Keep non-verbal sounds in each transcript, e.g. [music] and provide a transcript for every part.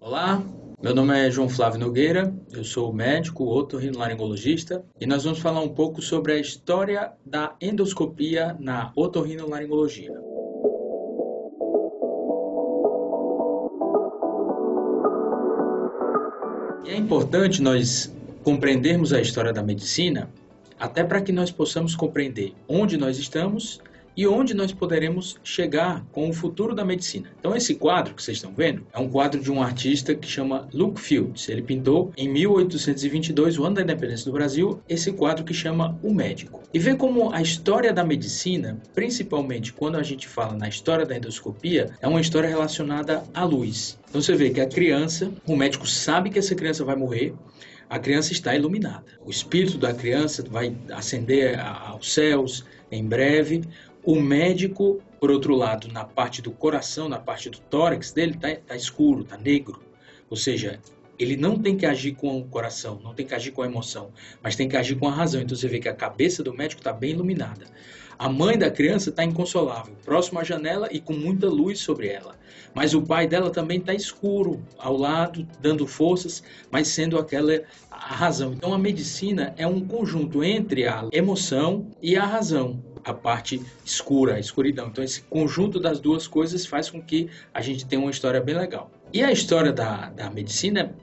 Olá, meu nome é João Flávio Nogueira, eu sou médico otorrinolaringologista e nós vamos falar um pouco sobre a história da endoscopia na otorrinolaringologia. E é importante nós compreendermos a história da medicina até para que nós possamos compreender onde nós estamos e onde nós poderemos chegar com o futuro da medicina. Então esse quadro que vocês estão vendo é um quadro de um artista que chama Luke Fields. Ele pintou em 1822, o ano da independência do Brasil, esse quadro que chama O Médico. E vê como a história da medicina, principalmente quando a gente fala na história da endoscopia, é uma história relacionada à luz. Então você vê que a criança, o médico sabe que essa criança vai morrer, a criança está iluminada. O espírito da criança vai ascender aos céus em breve. O médico, por outro lado, na parte do coração, na parte do tórax dele, está tá escuro, está negro. Ou seja, ele não tem que agir com o coração, não tem que agir com a emoção, mas tem que agir com a razão. Então você vê que a cabeça do médico está bem iluminada. A mãe da criança está inconsolável, próximo à janela e com muita luz sobre ela. Mas o pai dela também está escuro, ao lado, dando forças, mas sendo aquela a razão. Então a medicina é um conjunto entre a emoção e a razão a parte escura, a escuridão. Então, esse conjunto das duas coisas faz com que a gente tenha uma história bem legal. E a história da, da medicina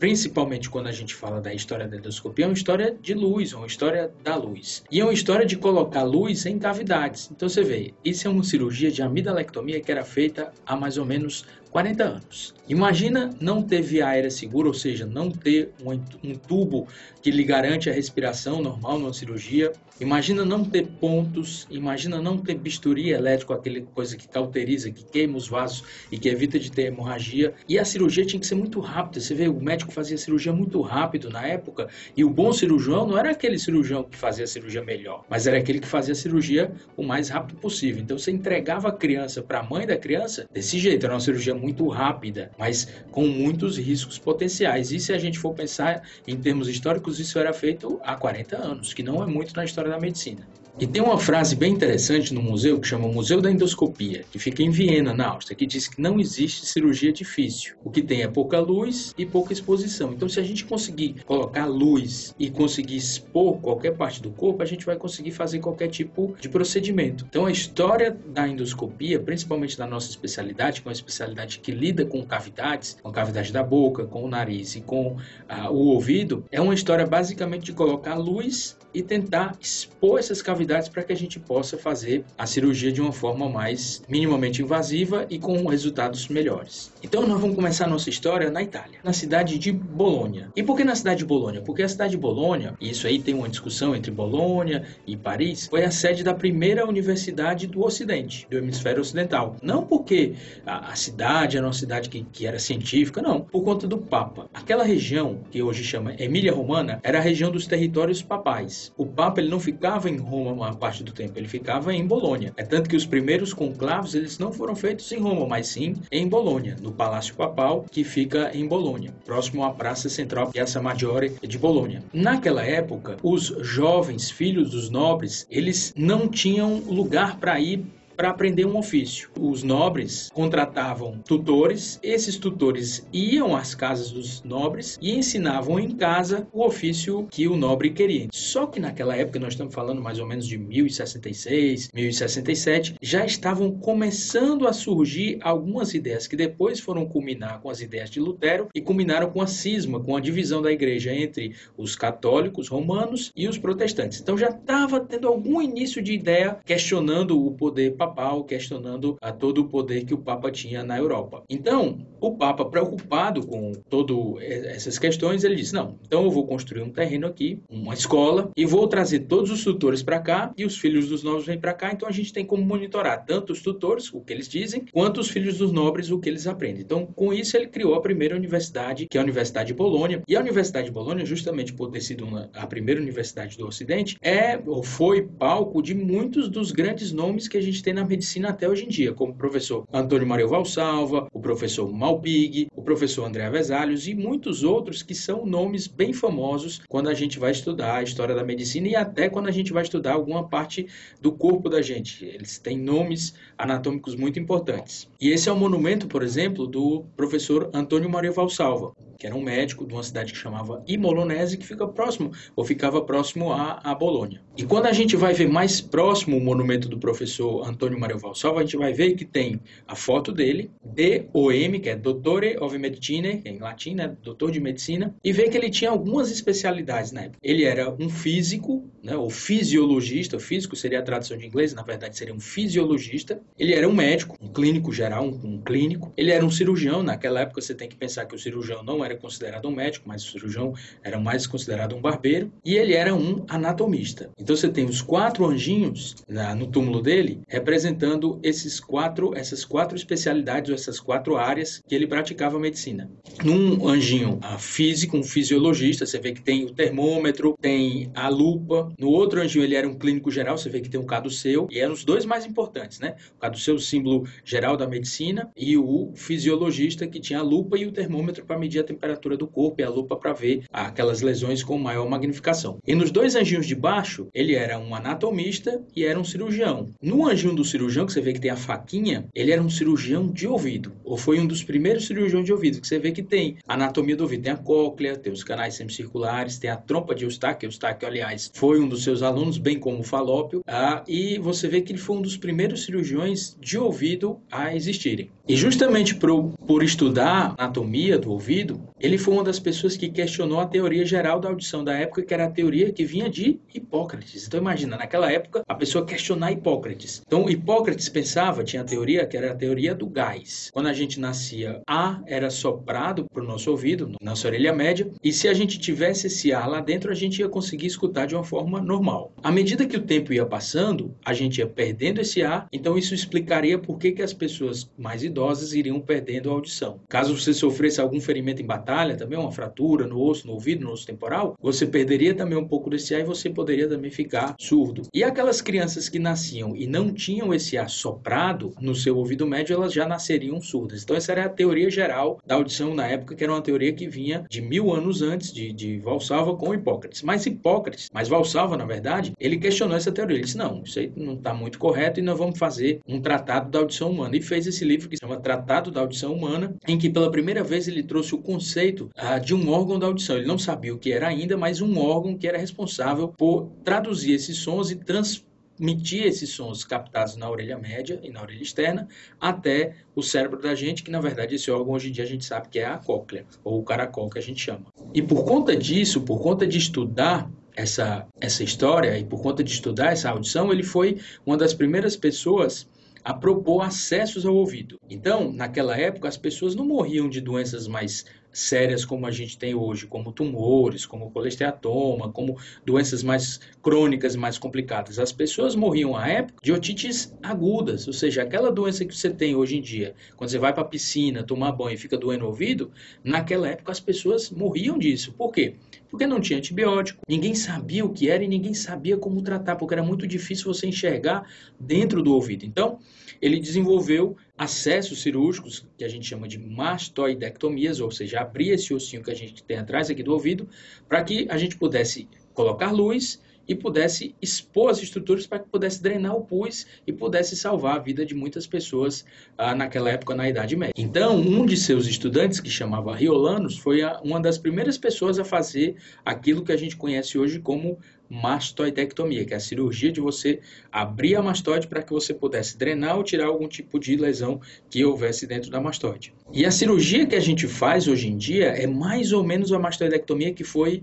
principalmente quando a gente fala da história da endoscopia, é uma história de luz, uma história da luz. E é uma história de colocar luz em cavidades. Então você vê, isso é uma cirurgia de amidalectomia que era feita há mais ou menos 40 anos. Imagina não ter via aérea segura, ou seja, não ter um, tubo que lhe garante a respiração normal numa cirurgia. Imagina não ter pontos, imagina não ter bisturi elétrico, aquele coisa que cauteriza, que queima os vasos e que evita de ter hemorragia. E a cirurgia tinha que ser muito rápida. Você vê, o médico fazia cirurgia muito rápido na época, e o bom cirurgião não era aquele cirurgião que fazia a cirurgia melhor, mas era aquele que fazia a cirurgia o mais rápido possível. Então você entregava a criança para a mãe da criança desse jeito, era uma cirurgia muito rápida, mas com muitos riscos potenciais. E se a gente for pensar em termos históricos, isso era feito há 40 anos, que não é muito na história da medicina. E tem uma frase bem interessante no museu que chama Museu da Endoscopia, que fica em Viena, na Áustria, que diz que não existe cirurgia difícil. O que tem é pouca luz e pouca exposição. Então, se a gente conseguir colocar luz e conseguir expor qualquer parte do corpo, a gente vai conseguir fazer qualquer tipo de procedimento. Então, a história da endoscopia, principalmente da nossa especialidade, que é uma especialidade que lida com cavidades, com a cavidade da boca, com o nariz e com ah, o ouvido, é uma história basicamente de colocar luz e tentar expor essas cavidades para que a gente possa fazer a cirurgia de uma forma mais minimamente invasiva e com resultados melhores. Então nós vamos começar nossa história na Itália, na cidade de Bolonha. E por que na cidade de Bolonha? Porque a cidade de Bolonha, e isso aí tem uma discussão entre Bolonha e Paris, foi a sede da primeira universidade do Ocidente, do hemisfério ocidental. Não porque a, a cidade era uma cidade que, que era científica, não, por conta do Papa. Aquela região que hoje chama Emília Romana era a região dos territórios papais. O Papa ele não ficava em Roma uma parte do tempo, ele ficava em Bolonha. É tanto que os primeiros conclavos eles não foram feitos em Roma, mas sim em Bolonha, no Palácio Papal, que fica em Bolonha, próximo à Praça Central Piazza Maggiore de Bolonha. Naquela época, os jovens filhos dos nobres, eles não tinham lugar para ir para aprender um ofício. Os nobres contratavam tutores, esses tutores iam às casas dos nobres e ensinavam em casa o ofício que o nobre queria. Só que naquela época, nós estamos falando mais ou menos de 1066, 1067, já estavam começando a surgir algumas ideias que depois foram culminar com as ideias de Lutero e culminaram com a cisma, com a divisão da igreja entre os católicos romanos e os protestantes. Então já estava tendo algum início de ideia questionando o poder papal papal, questionando a todo o poder que o Papa tinha na Europa. Então, o Papa, preocupado com todas essas questões, ele disse: Não, então eu vou construir um terreno aqui, uma escola, e vou trazer todos os tutores para cá e os filhos dos nobres vêm para cá. Então a gente tem como monitorar tanto os tutores, o que eles dizem, quanto os filhos dos nobres, o que eles aprendem. Então, com isso, ele criou a primeira universidade, que é a Universidade de Bolonha. E a Universidade de Bolonha, justamente por ter sido uma, a primeira universidade do Ocidente, é ou foi palco de muitos dos grandes nomes que a gente tem tem na medicina até hoje em dia, como o professor Antônio Mario Valsalva, o professor Malpig, o professor André Avesalhos e muitos outros que são nomes bem famosos quando a gente vai estudar a história da medicina e até quando a gente vai estudar alguma parte do corpo da gente. Eles têm nomes anatômicos muito importantes. E esse é o monumento, por exemplo, do professor Antônio Maria Valsalva, que era um médico de uma cidade que chamava Imolonese, que fica próximo, ou ficava próximo a, a Bolônia. E quando a gente vai ver mais próximo o monumento do professor Antônio Maria Valsalva, a gente vai ver que tem a foto dele, DOM, que é Dottore of Medicine, em latim, né, doutor de medicina, e vê que ele tinha algumas especialidades na época. Ele era um físico, né, ou fisiologista, o físico seria a tradução de inglês, na verdade seria um fisiologista. Ele era um médico, um clínico geral, um, um clínico. Ele era um cirurgião, naquela época você tem que pensar que o cirurgião não era era considerado um médico, mas o cirurgião era mais considerado um barbeiro, e ele era um anatomista. Então você tem os quatro anjinhos na, no túmulo dele, representando esses quatro, essas quatro especialidades ou essas quatro áreas que ele praticava medicina. Num anjinho físico, um fisiologista, você vê que tem o termômetro, tem a lupa. No outro anjinho ele era um clínico geral, você vê que tem o caduceu, e eram os dois mais importantes, né? O caduceu, símbolo geral da medicina, e o fisiologista que tinha a lupa e o termômetro para medir a temperatura temperatura do corpo e a lupa para ver aquelas lesões com maior magnificação. E nos dois anjinhos de baixo, ele era um anatomista e era um cirurgião. No anjinho do cirurgião, que você vê que tem a faquinha, ele era um cirurgião de ouvido, ou foi um dos primeiros cirurgiões de ouvido, que você vê que tem anatomia do ouvido, tem a cóclea, tem os canais semicirculares, tem a trompa de Eustáquio, Eustáquio, aliás, foi um dos seus alunos, bem como o Falópio, ah, e você vê que ele foi um dos primeiros cirurgiões de ouvido a existirem. E justamente por, por estudar anatomia do ouvido, ele foi uma das pessoas que questionou a teoria geral da audição da época, que era a teoria que vinha de Hipócrates. Então imagina, naquela época, a pessoa questionar Hipócrates. Então Hipócrates pensava, tinha a teoria que era a teoria do gás. Quando a gente nascia, ar era soprado para o nosso ouvido, nossa orelha média, e se a gente tivesse esse ar lá dentro, a gente ia conseguir escutar de uma forma normal. À medida que o tempo ia passando, a gente ia perdendo esse ar, então isso explicaria por que, que as pessoas mais idosas iriam perdendo a audição. Caso você sofresse algum ferimento em batalha, batalha também, uma fratura no osso, no ouvido, no osso temporal, você perderia também um pouco desse ar e você poderia também ficar surdo. E aquelas crianças que nasciam e não tinham esse ar soprado no seu ouvido médio, elas já nasceriam surdas. Então essa era a teoria geral da audição na época, que era uma teoria que vinha de mil anos antes de, de Valsalva com Hipócrates. Mas Hipócrates, mas Valsalva, na verdade, ele questionou essa teoria. Ele disse, não, isso aí não está muito correto e nós vamos fazer um tratado da audição humana. E fez esse livro que se chama Tratado da Audição Humana, em que pela primeira vez ele trouxe o conceito conceito ah, de um órgão da audição. Ele não sabia o que era ainda, mas um órgão que era responsável por traduzir esses sons e transmitir esses sons captados na orelha média e na orelha externa até o cérebro da gente, que na verdade esse órgão hoje em dia a gente sabe que é a cóclea, ou o caracol que a gente chama. E por conta disso, por conta de estudar essa, essa história e por conta de estudar essa audição, ele foi uma das primeiras pessoas a propor acessos ao ouvido. Então, naquela época, as pessoas não morriam de doenças mais sérias como a gente tem hoje, como tumores, como colesteatoma, como doenças mais crônicas, mais complicadas. As pessoas morriam à época de otites agudas, ou seja, aquela doença que você tem hoje em dia, quando você vai para a piscina, tomar banho e fica doendo o ouvido, naquela época as pessoas morriam disso. Por quê? Porque não tinha antibiótico, ninguém sabia o que era e ninguém sabia como tratar, porque era muito difícil você enxergar dentro do ouvido. Então, ele desenvolveu acessos cirúrgicos, que a gente chama de mastoidectomias, ou seja, abrir esse ossinho que a gente tem atrás aqui do ouvido, para que a gente pudesse colocar luz e pudesse expor as estruturas para que pudesse drenar o pus e pudesse salvar a vida de muitas pessoas ah, naquela época na Idade Média. Então, um de seus estudantes, que chamava Riolanos, foi a, uma das primeiras pessoas a fazer aquilo que a gente conhece hoje como mastoidectomia, que é a cirurgia de você abrir a mastoide para que você pudesse drenar ou tirar algum tipo de lesão que houvesse dentro da mastoide. E a cirurgia que a gente faz hoje em dia é mais ou menos a mastoidectomia que foi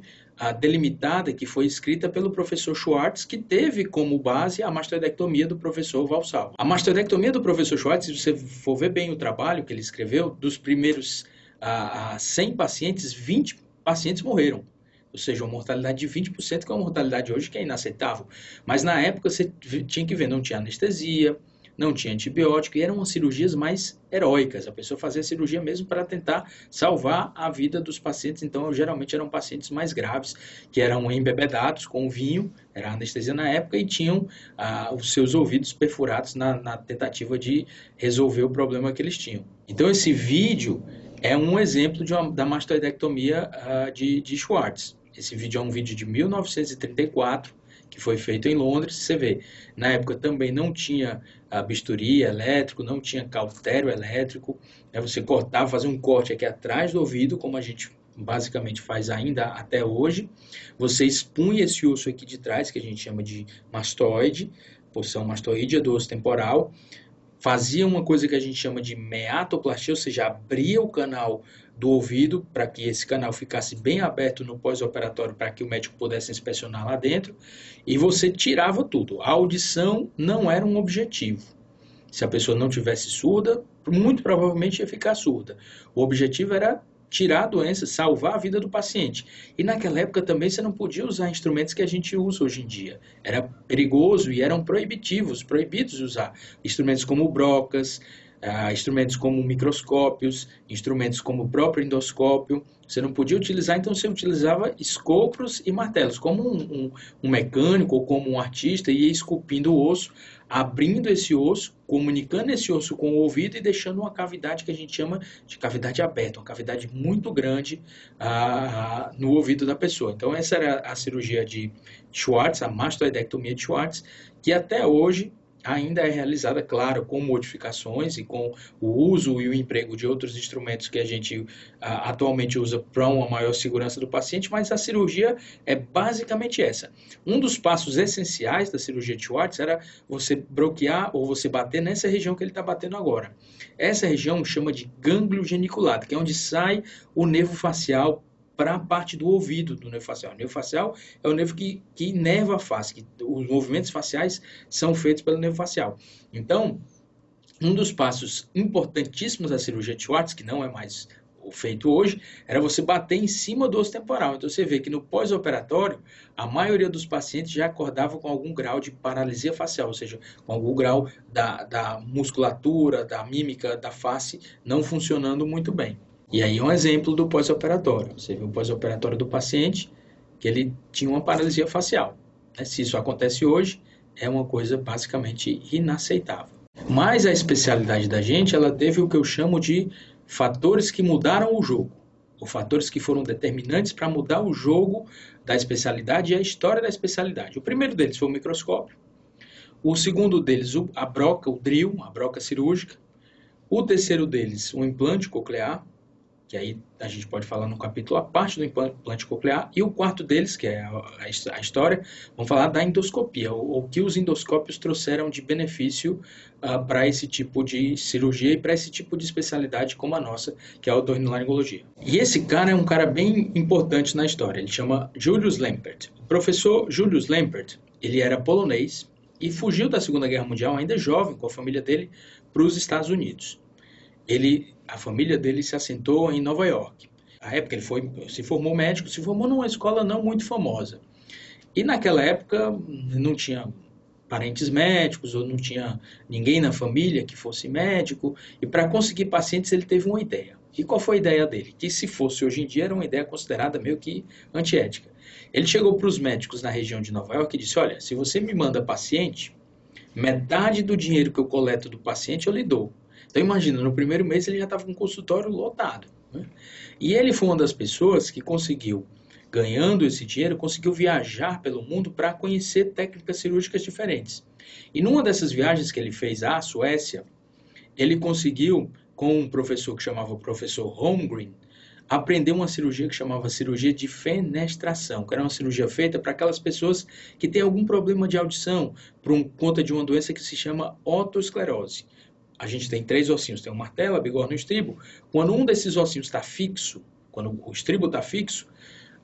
delimitada, que foi escrita pelo professor Schwartz, que teve como base a mastoidectomia do professor Valsal. A mastoidectomia do professor Schwartz, se você for ver bem o trabalho que ele escreveu, dos primeiros a, a 100 pacientes, 20 pacientes morreram ou seja, uma mortalidade de 20%, que é uma mortalidade hoje que é inaceitável. Mas na época você tinha que ver, não tinha anestesia, não tinha antibiótico, e eram cirurgias mais heróicas. A pessoa fazia a cirurgia mesmo para tentar salvar a vida dos pacientes. Então, geralmente eram pacientes mais graves, que eram embebedados com vinho, era anestesia na época, e tinham ah, os seus ouvidos perfurados na, na tentativa de resolver o problema que eles tinham. Então, esse vídeo é um exemplo uma, da mastoidectomia uh, de, de Schwartz. Esse vídeo é um vídeo de 1934, que foi feito em Londres. Você vê, na época também não tinha bisturi elétrico, não tinha cautério elétrico. Né? Você cortava, fazia um corte aqui atrás do ouvido, como a gente basicamente faz ainda até hoje. Você expunha esse osso aqui de trás, que a gente chama de mastoide, porção mastoídea do osso temporal fazia uma coisa que a gente chama de meatoplastia, ou seja, abria o canal do ouvido para que esse canal ficasse bem aberto no pós-operatório para que o médico pudesse inspecionar lá dentro, e você tirava tudo. A audição não era um objetivo. Se a pessoa não tivesse surda, muito provavelmente ia ficar surda. O objetivo era tirar a doença, salvar a vida do paciente. E naquela época também você não podia usar instrumentos que a gente usa hoje em dia. Era perigoso e eram proibitivos, proibidos usar instrumentos como brocas, uh, instrumentos como microscópios, instrumentos como o próprio endoscópio. Você não podia utilizar, então você utilizava escopros e martelos, como um, um, um mecânico ou como um artista ia esculpindo o osso, abrindo esse osso, comunicando esse osso com o ouvido e deixando uma cavidade que a gente chama de cavidade aberta, uma cavidade muito grande ah, no ouvido da pessoa. Então essa era a cirurgia de Schwartz, a mastoidectomia de Schwartz, que até hoje ainda é realizada, claro, com modificações e com o uso e o emprego de outros instrumentos que a gente a, atualmente usa para uma maior segurança do paciente, mas a cirurgia é basicamente essa. Um dos passos essenciais da cirurgia de Schwartz era você bloquear ou você bater nessa região que ele está batendo agora. Essa região chama de gânglio geniculado, que é onde sai o nervo facial para a parte do ouvido do nervo facial. O nervo facial é o nervo que, que inerva a face, que os movimentos faciais são feitos pelo nervo facial. Então, um dos passos importantíssimos da cirurgia de Schwartz, que não é mais feito hoje, era você bater em cima do osso temporal. Então você vê que no pós-operatório, a maioria dos pacientes já acordava com algum grau de paralisia facial, ou seja, com algum grau da, da musculatura, da mímica da face não funcionando muito bem. E aí um exemplo do pós-operatório. Você viu o pós-operatório do paciente que ele tinha uma paralisia facial. Né? Se isso acontece hoje, é uma coisa basicamente inaceitável. Mas a especialidade da gente, ela teve o que eu chamo de fatores que mudaram o jogo, ou fatores que foram determinantes para mudar o jogo da especialidade e a história da especialidade. O primeiro deles foi o microscópio. O segundo deles, a broca, o drill, a broca cirúrgica. O terceiro deles, o implante coclear que aí a gente pode falar no capítulo a parte do implante coclear, e o quarto deles, que é a, história, vamos falar da endoscopia, o, o, que os endoscópios trouxeram de benefício uh, ah, para esse tipo de cirurgia e para esse tipo de especialidade como a nossa, que é a otorrinolaringologia. E esse cara é um cara bem importante na história, ele chama Julius Lempert. O professor Julius Lempert, ele era polonês e fugiu da Segunda Guerra Mundial ainda jovem com a família dele para os Estados Unidos. Ele a família dele se assentou em Nova York. Na época ele foi, se formou médico, se formou numa escola não muito famosa. E naquela época não tinha parentes médicos ou não tinha ninguém na família que fosse médico. E para conseguir pacientes ele teve uma ideia. E qual foi a ideia dele? Que se fosse hoje em dia era uma ideia considerada meio que antiética. Ele chegou para os médicos na região de Nova York e disse: Olha, se você me manda paciente, metade do dinheiro que eu coleto do paciente eu lhe dou. Então imagina, no primeiro mês ele já estava com o consultório lotado. Né? E ele foi uma das pessoas que conseguiu, ganhando esse dinheiro, conseguiu viajar pelo mundo para conhecer técnicas cirúrgicas diferentes. E numa dessas viagens que ele fez à Suécia, ele conseguiu, com um professor que chamava professor Holmgren, aprender uma cirurgia que chamava cirurgia de fenestração, que era uma cirurgia feita para aquelas pessoas que têm algum problema de audição, por conta de uma doença que se chama otosclerose a gente tem três ossinhos, tem o martelo, a bigorna e o estribo. Quando um desses ossinhos está fixo, quando o estribo está fixo,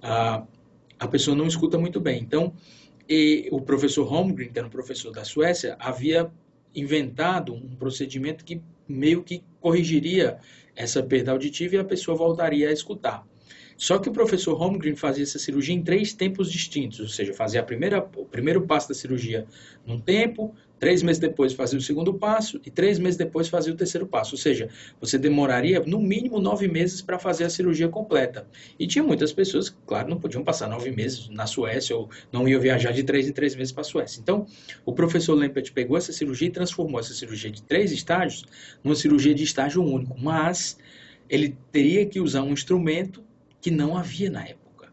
a, a pessoa não escuta muito bem. Então, o professor Holmgren, que era um professor da Suécia, havia inventado um procedimento que meio que corrigiria essa perda auditiva e a pessoa voltaria a escutar. Só que o professor Holmgren fazia essa cirurgia em três tempos distintos, ou seja, fazia a primeira, o primeiro passo da cirurgia num tempo, Três meses depois fazia o segundo passo e três meses depois fazia o terceiro passo. Ou seja, você demoraria no mínimo nove meses para fazer a cirurgia completa. E tinha muitas pessoas que, claro, não podiam passar nove meses na Suécia ou não iam viajar de três em três meses para a Suécia. Então, o professor Lempert pegou essa cirurgia e transformou essa cirurgia de três estágios numa cirurgia de estágio único. Mas ele teria que usar um instrumento que não havia na época.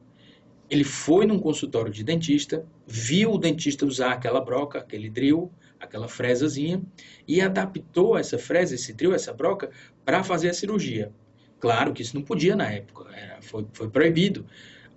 Ele foi num consultório de dentista, viu o dentista usar aquela broca, aquele drill, aquela fresazinha, e adaptou essa fresa, esse drill, essa broca, para fazer a cirurgia. Claro que isso não podia na época, era, foi, foi proibido.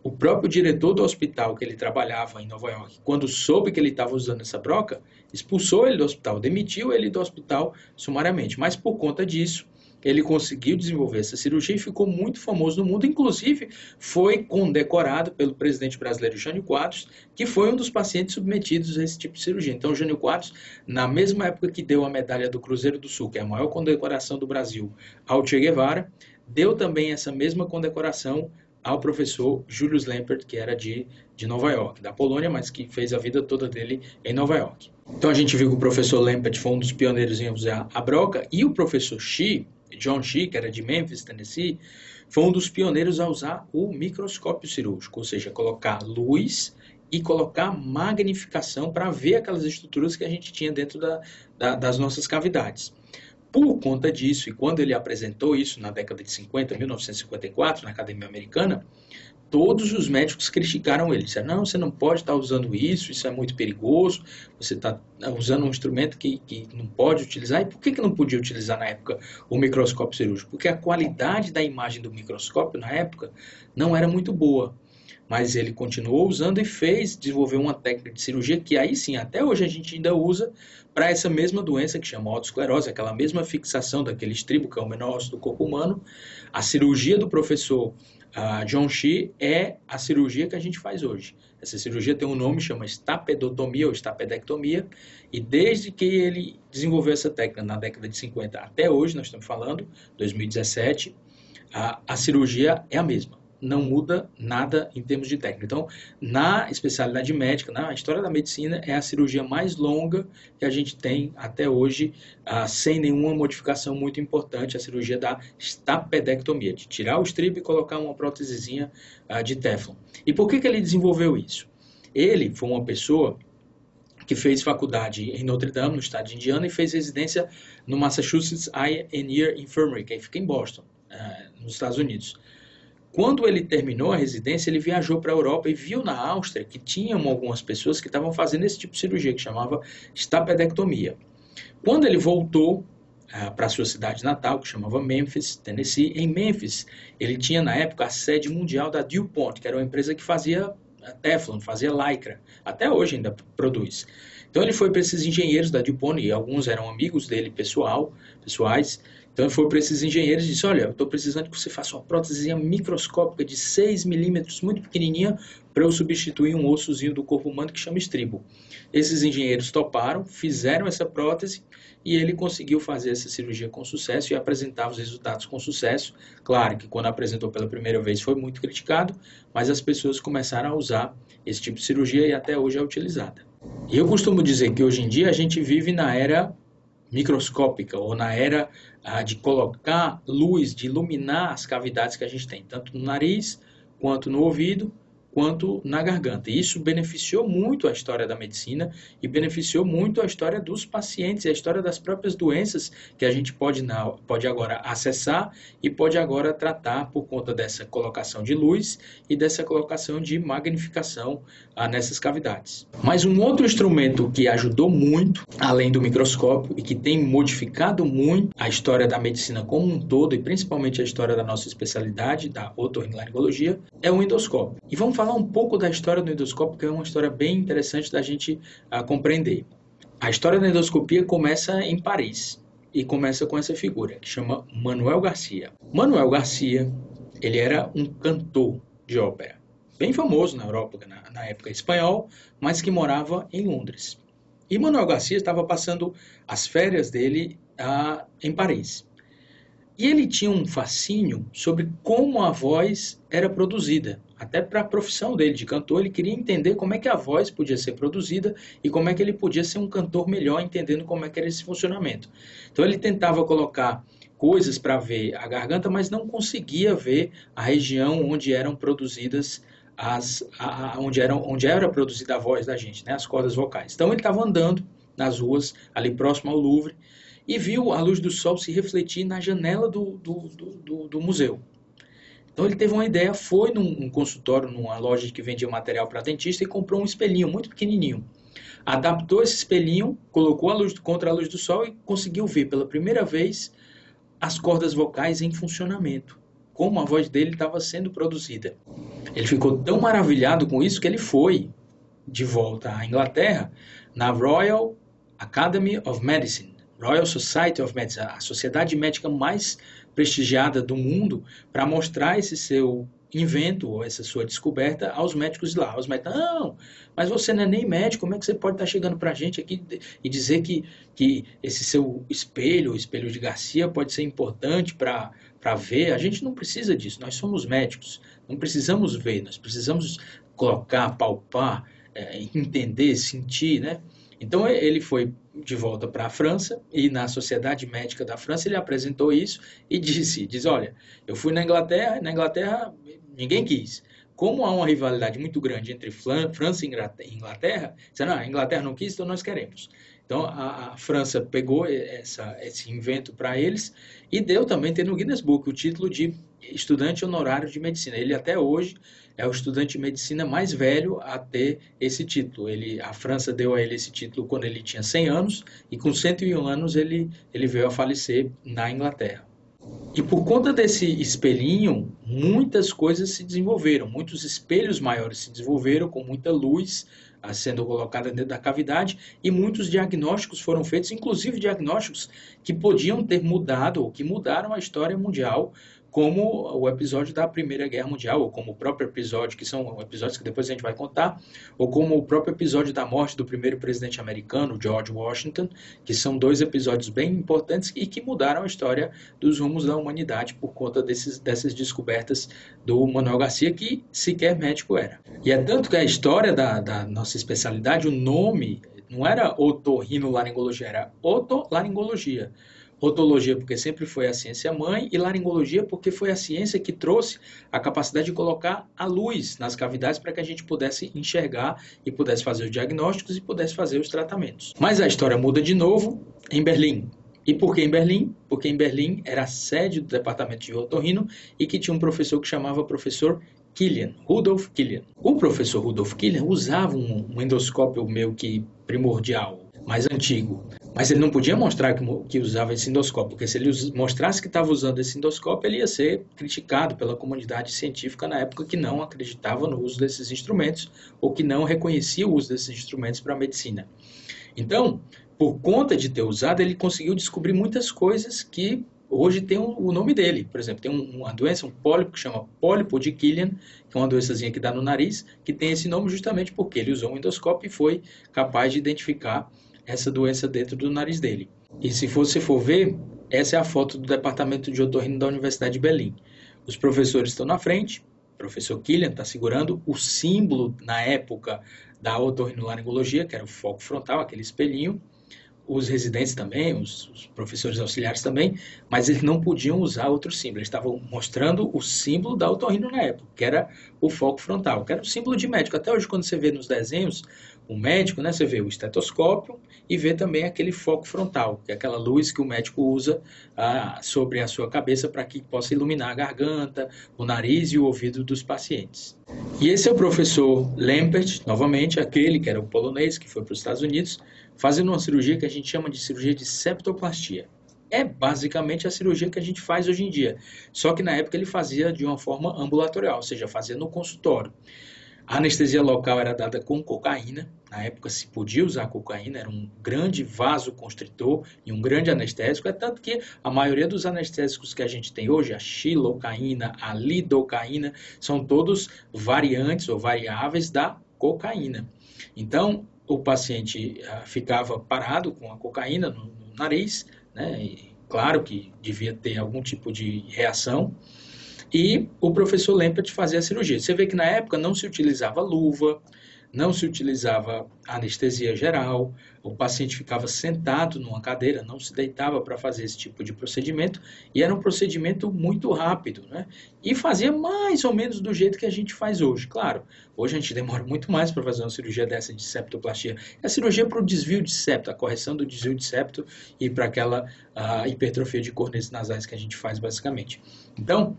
O próprio diretor do hospital que ele trabalhava em Nova York, quando soube que ele estava usando essa broca, expulsou ele do hospital, demitiu ele do hospital sumariamente. Mas por conta disso, ele conseguiu desenvolver essa cirurgia e ficou muito famoso no mundo. Inclusive, foi condecorado pelo presidente brasileiro Jânio Quadros, que foi um dos pacientes submetidos a esse tipo de cirurgia. Então, Jânio Quadros, na mesma época que deu a medalha do Cruzeiro do Sul, que é a maior condecoração do Brasil, ao Che Guevara, deu também essa mesma condecoração ao professor Julius Lempert, que era de, de Nova York, da Polônia, mas que fez a vida toda dele em Nova York. Então a gente viu que o professor Lempert foi um dos pioneiros em usar a broca, e o professor Xi, John Shee, que era de Memphis, Tennessee, foi um dos pioneiros a usar o microscópio cirúrgico, ou seja, colocar luz e colocar magnificação para ver aquelas estruturas que a gente tinha dentro da, da, das nossas cavidades. Por conta disso, e quando ele apresentou isso na década de 50, 1954, na Academia Americana, todos os médicos criticaram ele. Disseram, não, você não pode estar usando isso, isso é muito perigoso, você está usando um instrumento que, que não pode utilizar. E por que, que não podia utilizar na época o microscópio cirúrgico? Porque a qualidade da imagem do microscópio na época não era muito boa. Mas ele continuou usando e fez, desenvolver uma técnica de cirurgia que aí sim, até hoje a gente ainda usa para essa mesma doença que chama autoesclerose, aquela mesma fixação daquele estribo, que é o menor osso do corpo humano. A cirurgia do professor a John Shi é a cirurgia que a gente faz hoje. Essa cirurgia tem um nome, chama estapedotomia ou estapedectomia, e desde que ele desenvolveu essa técnica na década de 50 até hoje, nós estamos falando, 2017, a, a cirurgia é a mesma não muda nada em termos de técnica. Então, na especialidade médica, na história da medicina, é a cirurgia mais longa que a gente tem até hoje, ah, sem nenhuma modificação muito importante, a cirurgia da estapedectomia, de tirar o estribo e colocar uma prótesezinha ah, de Teflon. E por que, que ele desenvolveu isso? Ele foi uma pessoa que fez faculdade em Notre Dame, no estado de Indiana, e fez residência no Massachusetts Eye and Ear Infirmary, que fica em Boston, ah, nos Estados Unidos. Quando ele terminou a residência, ele viajou para a Europa e viu na Áustria que tinham algumas pessoas que estavam fazendo esse tipo de cirurgia, que chamava estapedectomia. Quando ele voltou ah, para sua cidade natal, que chamava Memphis, Tennessee, em Memphis, ele tinha na época a sede mundial da DuPont, que era uma empresa que fazia ah, Teflon, fazia lycra, até hoje ainda produz. Então ele foi para esses engenheiros da DuPont, e alguns eram amigos dele pessoal, pessoais, então ele foi para esses engenheiros e disse, olha, eu estou precisando que você faça uma prótese microscópica de 6 milímetros, muito pequenininha, para eu substituir um ossozinho do corpo humano que chama estribo. Esses engenheiros toparam, fizeram essa prótese e ele conseguiu fazer essa cirurgia com sucesso e apresentar os resultados com sucesso. Claro que quando apresentou pela primeira vez foi muito criticado, mas as pessoas começaram a usar esse tipo de cirurgia e até hoje é utilizada. Eu costumo dizer que hoje em dia a gente vive na era microscópica ou na era ah, de colocar luz, de iluminar as cavidades que a gente tem, tanto no nariz quanto no ouvido quanto na garganta. Isso beneficiou muito a história da medicina e beneficiou muito a história dos pacientes e a história das próprias doenças que a gente pode, na, pode agora acessar e pode agora tratar por conta dessa colocação de luz e dessa colocação de magnificação ah, nessas cavidades. Mas um outro instrumento que ajudou muito, além do microscópio, e que tem modificado muito a história da medicina como um todo, e principalmente a história da nossa especialidade, da otorrinolaringologia, é o endoscópio. E vamos falar um pouco da história do endoscópio, que é uma história bem interessante da gente uh, compreender. A história da endoscopia começa em Paris e começa com essa figura que chama Manuel Garcia. Manuel Garcia, ele era um cantor de ópera, bem famoso na Europa, na, na época espanhol, mas que morava em Londres. E Manuel Garcia estava passando as férias dele uh, em Paris. E ele tinha um fascínio sobre como a voz era produzida. Até para a profissão dele de cantor, ele queria entender como é que a voz podia ser produzida e como é que ele podia ser um cantor melhor, entendendo como é que era esse funcionamento. Então ele tentava colocar coisas para ver a garganta, mas não conseguia ver a região onde eram produzidas as, a, a, onde, eram, onde era produzida a voz da gente, né, as cordas vocais. Então ele estava andando nas ruas, ali próximo ao Louvre, e viu a luz do sol se refletir na janela do, do, do, do museu. Então ele teve uma ideia, foi num, consultório, numa loja que vendia material para dentista e comprou um espelhinho muito pequenininho. Adaptou esse espelhinho, colocou a luz contra a luz do sol e conseguiu ver pela primeira vez as cordas vocais em funcionamento, como a voz dele estava sendo produzida. Ele ficou tão maravilhado com isso que ele foi de volta à Inglaterra na Royal Academy of Medicine Royal Society of Medicine, a sociedade médica mais prestigiada do mundo, para mostrar esse seu invento ou essa sua descoberta aos médicos de lá. Os médicos, não, mas você não é nem médico, como é que você pode estar chegando para a gente aqui e dizer que, que esse seu espelho, o espelho de Garcia, pode ser importante para ver? A gente não precisa disso, nós somos médicos, não precisamos ver, nós precisamos colocar, palpar, é, entender, sentir, né? Então ele foi de volta para a França e na Sociedade Médica da França ele apresentou isso e disse, diz, olha, eu fui na Inglaterra, na Inglaterra ninguém quis. Como há uma rivalidade muito grande entre França e Inglaterra, disse, não, a Inglaterra não quis, então nós queremos. Então a, a França pegou essa, esse invento para eles e deu também, tem no Guinness Book, o título de estudante honorário de medicina. Ele até hoje é o estudante de medicina mais velho a ter esse título. Ele, a França deu a ele esse título quando ele tinha 100 anos e com 101 anos ele, ele veio a falecer na Inglaterra. E por conta desse espelhinho, muitas coisas se desenvolveram, muitos espelhos maiores se desenvolveram com muita luz sendo colocada dentro da cavidade e muitos diagnósticos foram feitos, inclusive diagnósticos que podiam ter mudado ou que mudaram a história mundial como o episódio da Primeira Guerra Mundial, ou como o próprio episódio, que são episódios que depois a gente vai contar, ou como o próprio episódio da morte do primeiro presidente americano, George Washington, que são dois episódios bem importantes e que mudaram a história dos rumos da humanidade por conta desses, dessas descobertas do Manuel Garcia, que sequer médico era. E é tanto que a história da, da nossa especialidade, o nome não era otorrinolaringologia, era otolaringologia. Otologia, porque sempre foi a ciência mãe, e laringologia, porque foi a ciência que trouxe a capacidade de colocar a luz nas cavidades para que a gente pudesse enxergar e pudesse fazer os diagnósticos e pudesse fazer os tratamentos. Mas a história muda de novo em Berlim. E por que em Berlim? Porque em Berlim era a sede do departamento de otorrino e que tinha um professor que chamava professor Killian, Rudolf Killian. O professor Rudolf Killian usava um endoscópio meio que primordial, mais antigo. Mas ele não podia mostrar que, que usava esse endoscópio, porque se ele mostrasse que estava usando esse endoscópio, ele ia ser criticado pela comunidade científica na época que não acreditava no uso desses instrumentos ou que não reconhecia o uso desses instrumentos para a medicina. Então, por conta de ter usado, ele conseguiu descobrir muitas coisas que hoje tem o nome dele. Por exemplo, tem uma doença, um pólipo que chama pólipo de Killian, que é uma doençazinha que dá no nariz, que tem esse nome justamente porque ele usou um endoscópio e foi capaz de identificar essa doença dentro do nariz dele. E se você for ver, essa é a foto do departamento de otorrino da Universidade de Berlim. Os professores estão na frente, o professor Killian está segurando o símbolo na época da otorrinolaringologia, que era o foco frontal, aquele espelhinho, os residentes também, os, os, professores auxiliares também, mas eles não podiam usar outro símbolo. Eles estavam mostrando o símbolo da otorrino na época, que era o foco frontal, que era o símbolo de médico. Até hoje, quando você vê nos desenhos, o médico, né, você vê o estetoscópio e vê também aquele foco frontal, que é aquela luz que o médico usa ah, sobre a sua cabeça para que possa iluminar a garganta, o nariz e o ouvido dos pacientes. E esse é o professor Lempert, novamente, aquele que era o polonês, que foi para os Estados Unidos, fazendo uma cirurgia que a gente chama de cirurgia de septoplastia. É basicamente a cirurgia que a gente faz hoje em dia, só que na época ele fazia de uma forma ambulatorial, ou seja, fazia no consultório. A anestesia local era dada com cocaína. Na época se podia usar cocaína, era um grande vasoconstritor e um grande anestésico. É tanto que a maioria dos anestésicos que a gente tem hoje, a xilocaína, a lidocaína, são todos variantes ou variáveis da cocaína. Então, o paciente uh, ficava parado com a cocaína no nariz, né? E, claro que devia ter algum tipo de reação, e o professor Lempert fazia a cirurgia. Você vê que na época não se utilizava luva, não se utilizava anestesia geral, o paciente ficava sentado numa cadeira, não se deitava para fazer esse tipo de procedimento, e era um procedimento muito rápido, né? E fazia mais ou menos do jeito que a gente faz hoje. Claro, hoje a gente demora muito mais para fazer uma cirurgia dessa de septoplastia. É a cirurgia para o desvio de septo, a correção do desvio de septo e para aquela uh, hipertrofia de cornetes nasais que a gente faz basicamente. Então,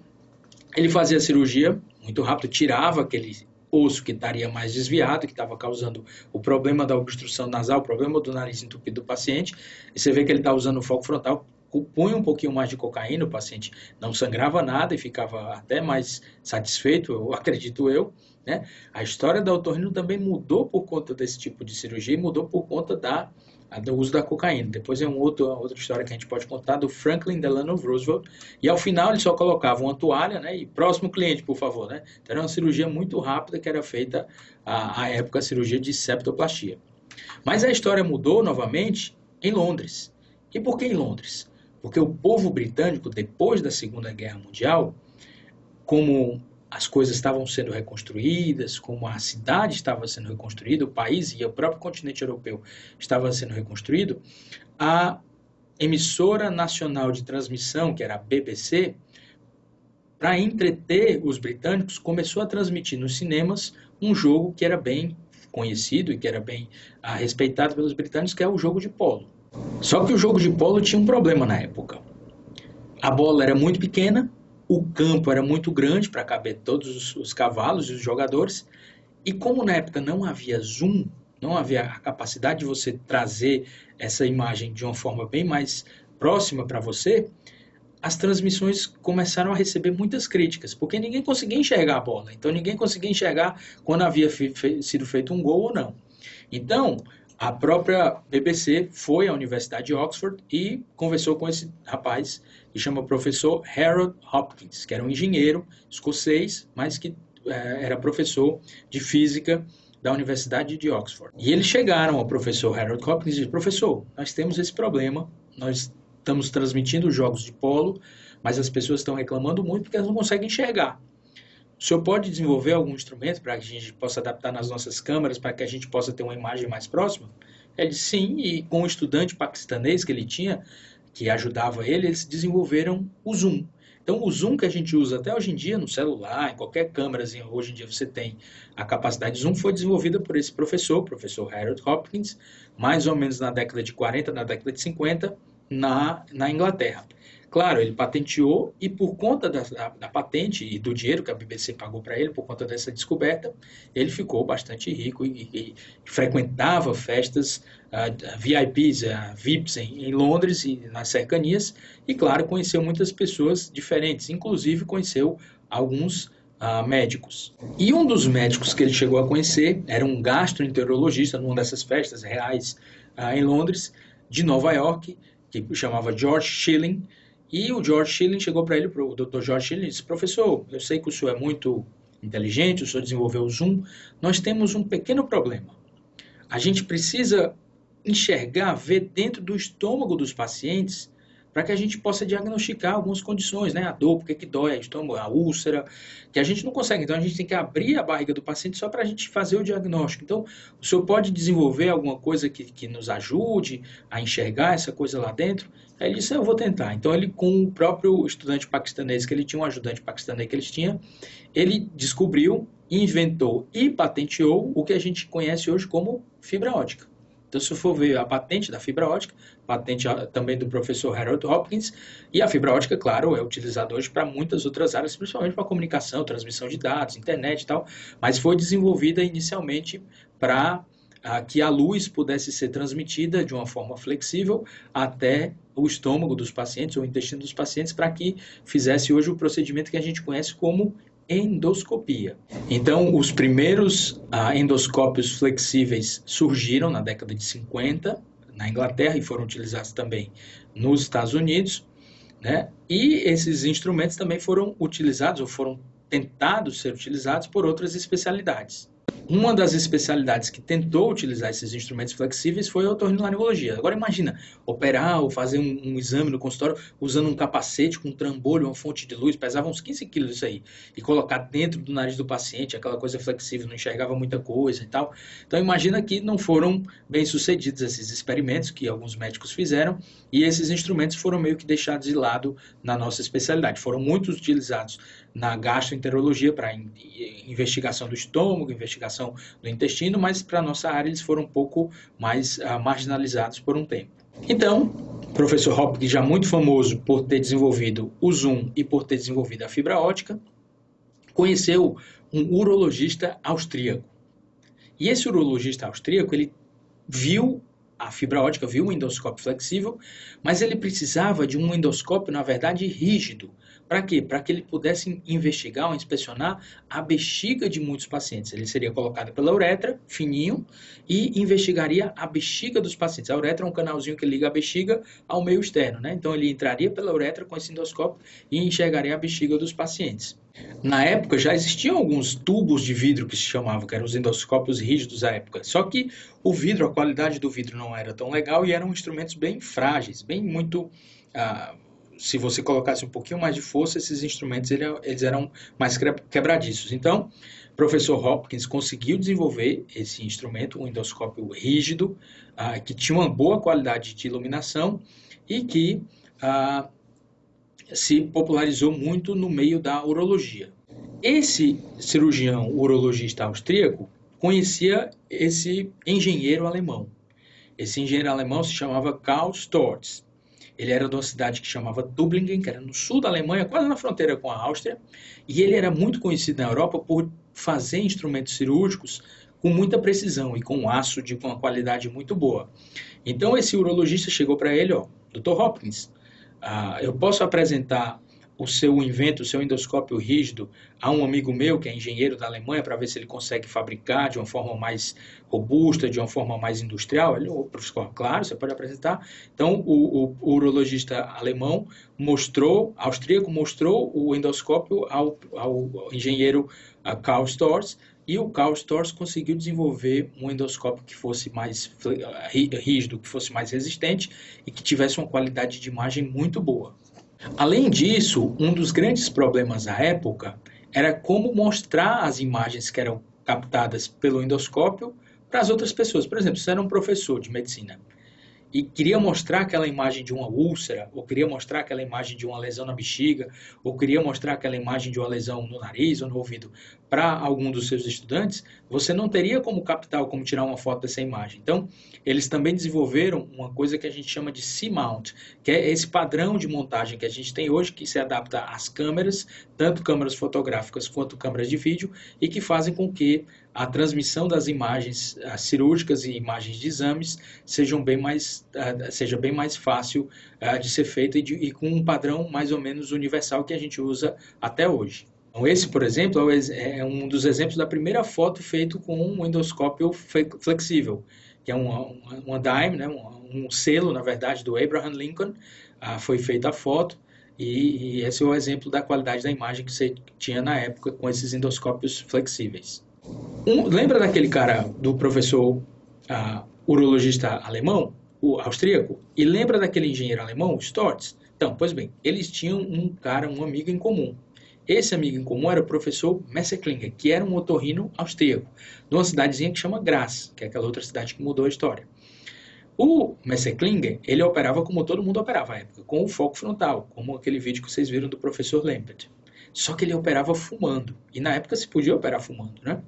ele fazia a cirurgia muito rápido, tirava aquele osso que estaria mais desviado, que estava causando o problema da obstrução nasal, o problema do nariz entupido do paciente, e você vê que ele está usando o foco frontal, punha um pouquinho mais de cocaína, o paciente não sangrava nada e ficava até mais satisfeito, eu [laughs] acredito eu, né? A história da otorrino também mudou por conta desse tipo de cirurgia e mudou por conta da do uso da cocaína. Depois é um outro, outra história que a gente pode contar do Franklin Delano Roosevelt. E ao final ele só colocava uma toalha, né? E próximo cliente, por favor, né? Então era uma cirurgia muito rápida que era feita à, à época a cirurgia de septoplastia. Mas a história mudou novamente em Londres. E por que em Londres? Porque o povo britânico, depois da Segunda Guerra Mundial, como as coisas estavam sendo reconstruídas, como a cidade estava sendo reconstruída, o país e o próprio continente europeu estava sendo reconstruído, a emissora nacional de transmissão, que era a BBC, para entreter os britânicos, começou a transmitir nos cinemas um jogo que era bem conhecido e que era bem ah, respeitado pelos britânicos, que é o jogo de polo. Só que o jogo de polo tinha um problema na época. A bola era muito pequena o campo era muito grande para caber todos os, os cavalos e os jogadores. E como na época não havia zoom, não havia a capacidade de você trazer essa imagem de uma forma bem mais próxima para você, as transmissões começaram a receber muitas críticas, porque ninguém conseguia enxergar a bola. Então ninguém conseguia enxergar quando havia sido feito um gol ou não. Então, a própria BBC foi à Universidade de Oxford e conversou com esse rapaz que chama professor Harold Hopkins, que era um engenheiro escocês, mas que é, era professor de física da Universidade de Oxford. E eles chegaram ao professor Harold Hopkins e disseram, professor, nós temos esse problema, nós estamos transmitindo jogos de polo, mas as pessoas estão reclamando muito porque elas não conseguem enxergar. O senhor pode desenvolver algum instrumento para que a gente possa adaptar nas nossas câmeras, para que a gente possa ter uma imagem mais próxima? Ele disse sim, e com um estudante paquistanês que ele tinha, que ajudava ele, eles desenvolveram o Zoom. Então, o Zoom que a gente usa até hoje em dia no celular, em qualquer câmera, hoje em dia você tem a capacidade de Zoom, foi desenvolvida por esse professor, o professor Harold Hopkins, mais ou menos na década de 40, na década de 50, na, na Inglaterra. Claro, ele patenteou e por conta da, da, da patente e do dinheiro que a BBC pagou para ele, por conta dessa descoberta, ele ficou bastante rico e, e, frequentava festas uh, VIPs, uh, VIPs em, em, Londres e nas cercanias, e claro, conheceu muitas pessoas diferentes, inclusive conheceu alguns uh, médicos. E um dos médicos que ele chegou a conhecer era um gastroenterologista numa dessas festas reais em Londres, de Nova York, que chamava George Schilling, e o George Schilling chegou para ele, o Dr. George Schilling, disse: Professor, eu sei que o senhor é muito inteligente, o senhor desenvolveu o Zoom, nós temos um pequeno problema. A gente precisa enxergar, ver dentro do estômago dos pacientes para que a gente possa diagnosticar algumas condições, né? A dor, porque que dói, a estômago, a úlcera, que a gente não consegue. Então, a gente tem que abrir a barriga do paciente só para a gente fazer o diagnóstico. Então, o senhor pode desenvolver alguma coisa que, que nos ajude a enxergar essa coisa lá dentro? Aí ele disse, eu vou tentar. Então, ele, com o próprio estudante paquistanês, que ele tinha um ajudante paquistanês que eles tinham, ele descobriu, inventou e patenteou o que a gente conhece hoje como fibra ótica. Então, se for ver a patente da fibra ótica, patente também do professor Harold Hopkins, e a fibra ótica, claro, é utilizada hoje para muitas outras áreas, principalmente para comunicação, transmissão de dados, internet e tal, mas foi desenvolvida inicialmente para que a luz pudesse ser transmitida de uma forma flexível até o estômago dos pacientes ou o intestino dos pacientes para que fizesse hoje o procedimento que a gente conhece como endoscopia. Então, os primeiros ah, endoscópios flexíveis surgiram na década de 50 na Inglaterra e foram utilizados também nos Estados Unidos, né? E esses instrumentos também foram utilizados ou foram tentados ser utilizados por outras especialidades. Uma das especialidades que tentou utilizar esses instrumentos flexíveis foi a otorrinolaringologia. Agora imagina, operar ou fazer um, um, exame no consultório usando um capacete com um trambolho, uma fonte de luz, pesava uns 15 quilos isso aí, e colocar dentro do nariz do paciente, aquela coisa flexível, não enxergava muita coisa e tal. Então imagina que não foram bem sucedidos esses experimentos que alguns médicos fizeram, e esses instrumentos foram meio que deixados de lado na nossa especialidade. Foram muito utilizados na gastroenterologia para investigação do estômago, investigação do intestino, mas para nossa área eles foram um pouco mais uh, marginalizados por um tempo. Então, o professor Hopkins, já muito famoso por ter desenvolvido o Zoom e por ter desenvolvido a fibra ótica, conheceu um urologista austríaco. E esse urologista austríaco, ele viu a fibra ótica, viu o endoscópio flexível, mas ele precisava de um endoscópio, na verdade, rígido, para quê? Para que ele pudesse investigar ou inspecionar a bexiga de muitos pacientes. Ele seria colocado pela uretra, fininho, e investigaria a bexiga dos pacientes. A uretra é um canalzinho que liga a bexiga ao meio externo, né? Então ele entraria pela uretra com esse endoscópio e enxergaria a bexiga dos pacientes. Na época já existiam alguns tubos de vidro que se chamavam, que eram os endoscópios rígidos da época. Só que o vidro, a qualidade do vidro não era tão legal e eram instrumentos bem frágeis, bem muito ah, se você colocasse um pouquinho mais de força, esses instrumentos eles eram mais quebradiços. Então, o professor Hopkins conseguiu desenvolver esse instrumento, um endoscópio rígido, uh, que tinha uma boa qualidade de iluminação e que uh, se popularizou muito no meio da urologia. Esse cirurgião urologista austríaco conhecia esse engenheiro alemão. Esse engenheiro alemão se chamava Karl Storz. Ele era de uma cidade que chamava Dublingen, que era no sul da Alemanha, quase na fronteira com a Áustria, e ele era muito conhecido na Europa por fazer instrumentos cirúrgicos com muita precisão e com aço de uma qualidade muito boa. Então esse urologista chegou para ele, ó, Dr. Hopkins, uh, eu posso apresentar o seu invento, o seu endoscópio rígido, a um amigo meu que é engenheiro da Alemanha para ver se ele consegue fabricar de uma forma mais robusta, de uma forma mais industrial. Ele, professor, claro, você pode apresentar. Então, o, o, o urologista alemão mostrou, austríaco, mostrou o endoscópio ao, ao engenheiro Karl Storz, e o Karl Storz conseguiu desenvolver um endoscópio que fosse mais rígido, que fosse mais resistente e que tivesse uma qualidade de imagem muito boa. Além disso, um dos grandes problemas à época era como mostrar as imagens que eram captadas pelo endoscópio para as outras pessoas. Por exemplo, se era um professor de medicina e queria mostrar aquela imagem de uma úlcera, ou queria mostrar aquela imagem de uma lesão na bexiga, ou queria mostrar aquela imagem de uma lesão no nariz ou no ouvido para algum dos seus estudantes, você não teria como captar ou como tirar uma foto dessa imagem. Então, eles também desenvolveram uma coisa que a gente chama de C-mount, que é esse padrão de montagem que a gente tem hoje, que se adapta às câmeras, tanto câmeras fotográficas quanto câmeras de vídeo, e que fazem com que a transmissão das imagens cirúrgicas e imagens de exames sejam bem mais, uh, seja bem mais fácil uh, de ser feita e, e, com um padrão mais ou menos universal que a gente usa até hoje. Então, esse, por exemplo, é, é um dos exemplos da primeira foto feito com um endoscópio flexível, que é uma, dime, né, um, selo, na verdade, do Abraham Lincoln, uh, foi feita a foto, e, esse é o exemplo da qualidade da imagem que você tinha na época com esses endoscópios flexíveis. Um, lembra daquele cara, do professor uh, urologista alemão, o austríaco? E lembra daquele engenheiro alemão, Storz? Então, pois bem, eles tinham um cara, um amigo em comum. Esse amigo em comum era o professor Messerklinger, que era um otorrino austríaco, numa cidadezinha que chama Graz, que é aquela outra cidade que mudou a história. O Messerklinger, ele operava como todo mundo operava à época, com o foco frontal, como aquele vídeo que vocês viram do professor Lempert. Só que ele operava fumando, e na época se podia operar fumando, né?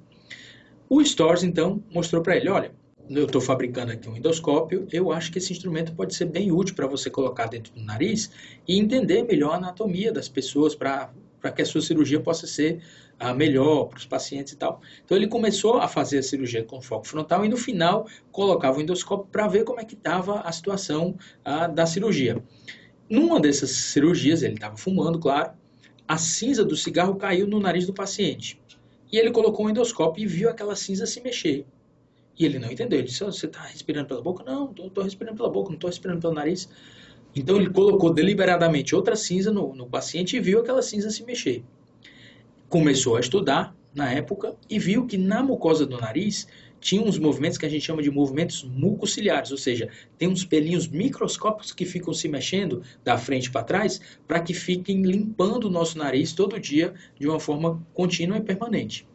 O Stores, então, mostrou para ele, olha, eu estou fabricando aqui um endoscópio, eu acho que esse instrumento pode ser bem útil para você colocar dentro do nariz e entender melhor a anatomia das pessoas para que a sua cirurgia possa ser uh, melhor para os pacientes e tal. Então ele começou a fazer a cirurgia com foco frontal e no final colocava o endoscópio para ver como é que estava a situação uh, da cirurgia. Numa dessas cirurgias, ele estava fumando, claro, a cinza do cigarro caiu no nariz do paciente. E ele colocou um endoscópio e viu aquela cinza se mexer. E ele não entendeu. Ele disse: oh, Você está respirando pela boca? Não, estou respirando pela boca, não estou respirando pelo nariz. Então ele colocou deliberadamente outra cinza no, no paciente e viu aquela cinza se mexer. Começou a estudar na época e viu que na mucosa do nariz tinha uns movimentos que a gente chama de movimentos mucociliares, ou seja, tem uns pelinhos microscópicos que ficam se mexendo da frente para trás para que fiquem limpando o nosso nariz todo dia de uma forma contínua e permanente.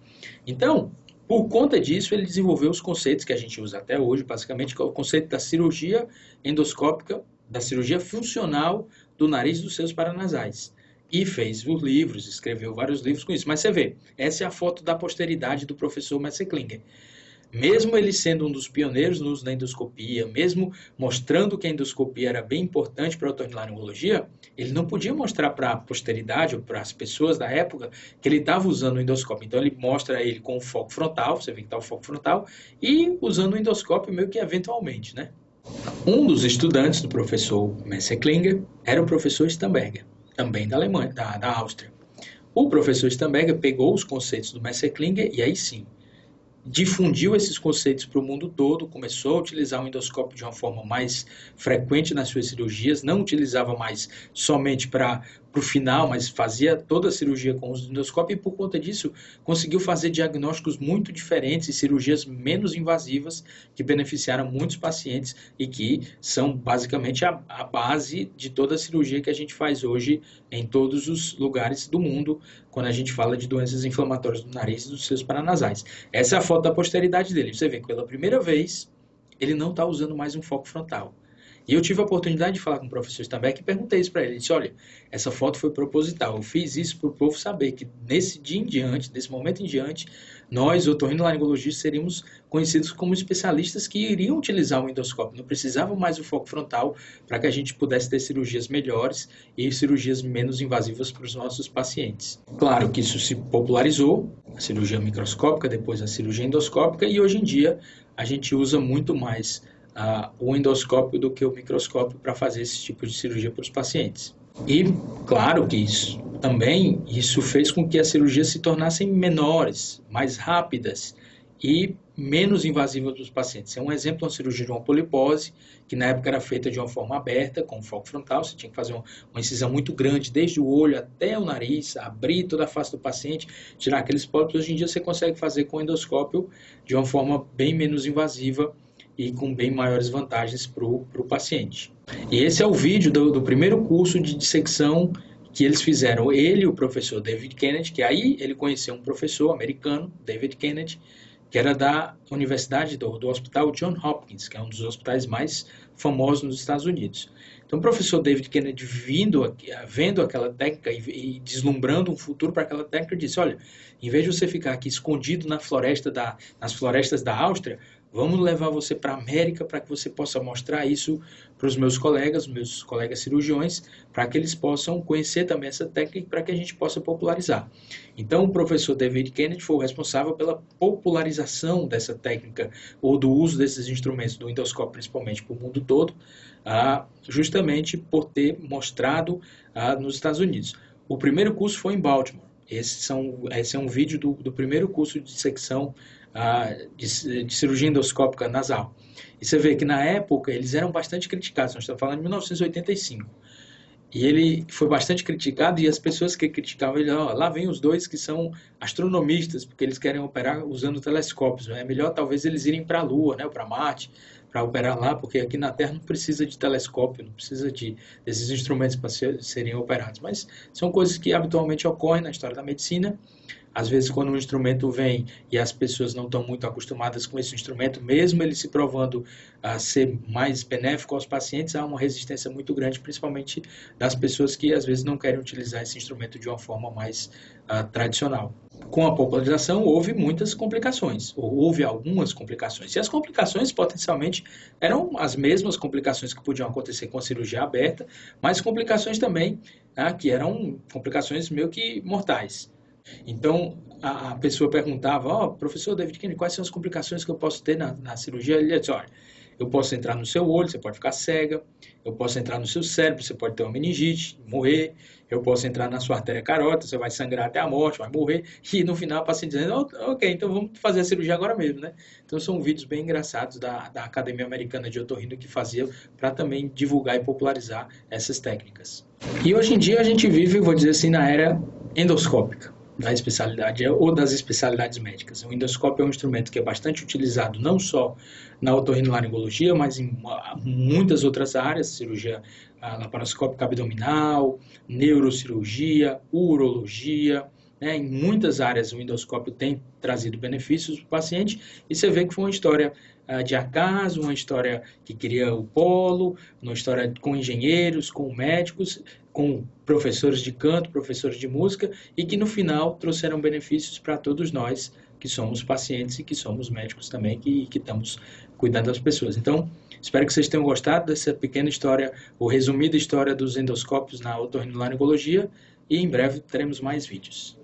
Então, por conta disso, ele desenvolveu os conceitos que a gente usa até hoje, basicamente, é o conceito da cirurgia endoscópica, da cirurgia funcional do nariz dos seus paranasais. E fez os livros, escreveu vários livros com isso. Mas você vê, essa é a foto da posteridade do professor Messeklinger mesmo ele sendo um dos pioneiros no uso da endoscopia, mesmo mostrando que a endoscopia era bem importante para a otorrinolaringologia, ele não podia mostrar para a posteridade ou para as pessoas da época que ele estava usando o endoscópio. Então ele mostra ele com o foco frontal, você vê que está o foco frontal, e usando o endoscópio meio que eventualmente, né? Um dos estudantes do professor Messeklinger era o professor Stamberger, também da Alemanha, da, da Áustria. O professor Stamberger pegou os conceitos do Messeklinger e aí sim, difundiu esses conceitos para o mundo todo, começou a utilizar o endoscópio de uma forma mais frequente nas suas cirurgias, não utilizava mais somente para para o final, mas fazia toda a cirurgia com o endoscópio e por conta disso conseguiu fazer diagnósticos muito diferentes e cirurgias menos invasivas que beneficiaram muitos pacientes e que são basicamente a, a base de toda a cirurgia que a gente faz hoje em todos os lugares do mundo quando a gente fala de doenças inflamatórias do nariz e dos seus paranasais. Essa é a foto da posteridade dele. Você vê que pela primeira vez ele não está usando mais um foco frontal. E eu tive a oportunidade de falar com o professor Stambeck e perguntei isso para ele. Ele disse, olha, essa foto foi proposital. Eu fiz isso para o povo saber que nesse dia em diante, desse momento em diante, nós, otorrinolaringologistas, seríamos conhecidos como especialistas que iriam utilizar o endoscópio. Não precisavam mais do foco frontal para que a gente pudesse ter cirurgias melhores e cirurgias menos invasivas para os nossos pacientes. Claro que isso se popularizou, a cirurgia microscópica, depois a cirurgia endoscópica, e hoje em dia a gente usa muito mais o endoscópio do que o microscópio para fazer esse tipo de cirurgia para os pacientes. E claro que isso também isso fez com que as cirurgias se tornassem menores, mais rápidas e menos invasivas para os pacientes. É um exemplo uma cirurgia de uma polipose, que na época era feita de uma forma aberta, com foco frontal, você tinha que fazer uma, uma incisão muito grande, desde o olho até o nariz, abrir toda a face do paciente, tirar aqueles pólipos. Hoje em dia você consegue fazer com endoscópio de uma forma bem menos invasiva e com bem maiores vantagens para o paciente. E esse é o vídeo do, do, primeiro curso de dissecção que eles fizeram. Ele o professor David Kennedy, que aí ele conheceu um professor americano, David Kennedy, que era da Universidade do, do Hospital John Hopkins, que é um dos hospitais mais famosos nos Estados Unidos. Então, o professor David Kennedy, vindo, vendo aquela técnica e, e deslumbrando um futuro para aquela técnica, disse: Olha, em vez de você ficar aqui escondido na floresta da, nas florestas da Áustria, Vamos levar você para a América para que você possa mostrar isso para os meus colegas, meus colegas cirurgiões, para que eles possam conhecer também essa técnica para que a gente possa popularizar. Então, o professor David Kennedy foi o responsável pela popularização dessa técnica ou do uso desses instrumentos do endoscópio, principalmente para o mundo todo, justamente por ter mostrado nos Estados Unidos. O primeiro curso foi em Baltimore. Esse, são, esse é um vídeo do, do primeiro curso de secção de, de, cirurgia endoscópica nasal. E você vê que na época eles eram bastante criticados, nós estamos falando de 1985. E ele foi bastante criticado e as pessoas que criticavam ele, ó, lá vem os dois que são astronomistas, porque eles querem operar usando telescópios. É melhor talvez eles irem para a Lua, né, para Marte, para operar lá, porque aqui na Terra não precisa de telescópio, não precisa de desses instrumentos para ser, serem operados. Mas são coisas que habitualmente ocorrem na história da medicina às vezes, quando um instrumento vem e as pessoas não estão muito acostumadas com esse instrumento, mesmo ele se provando a ser mais benéfico aos pacientes, há uma resistência muito grande, principalmente das pessoas que às vezes não querem utilizar esse instrumento de uma forma mais uh, tradicional. Com a popularização, houve muitas complicações, ou houve algumas complicações. E as complicações, potencialmente, eram as mesmas complicações que podiam acontecer com a cirurgia aberta, mas complicações também uh, que eram complicações meio que mortais. Então, a, a pessoa perguntava, ó, oh, professor David Kennedy, quais são as complicações que eu posso ter na, na cirurgia? Ele disse, olha, eu posso entrar no seu olho, você pode ficar cega, eu posso entrar no seu cérebro, você pode ter uma meningite, morrer, eu posso entrar na sua artéria carótida, você vai sangrar até a morte, vai morrer, e no final o paciente dizendo, ok, então vamos fazer a cirurgia agora mesmo, né? Então são vídeos bem engraçados da, da Academia Americana de Otorrino que fazia para também divulgar e popularizar essas técnicas. E hoje em dia a gente vive, vou dizer assim, na era endoscópica da especialidade ou das especialidades médicas. O endoscópio é um instrumento que é bastante utilizado não só na otorrinolaringologia, mas em muitas outras áreas, cirurgia laparoscópica abdominal, neurocirurgia, urologia, né? Em muitas áreas o endoscópio tem trazido benefícios para o paciente e você vê que foi uma história uh, de acaso, uma história que queria o polo, uma história com engenheiros, com médicos, com professores de canto, professores de música e que no final trouxeram benefícios para todos nós que somos pacientes e que somos médicos também, que, que estamos cuidando das pessoas. Então, espero que vocês tenham gostado dessa pequena história, ou resumida história dos endoscópios na otorrinolaringologia, e em breve teremos mais vídeos.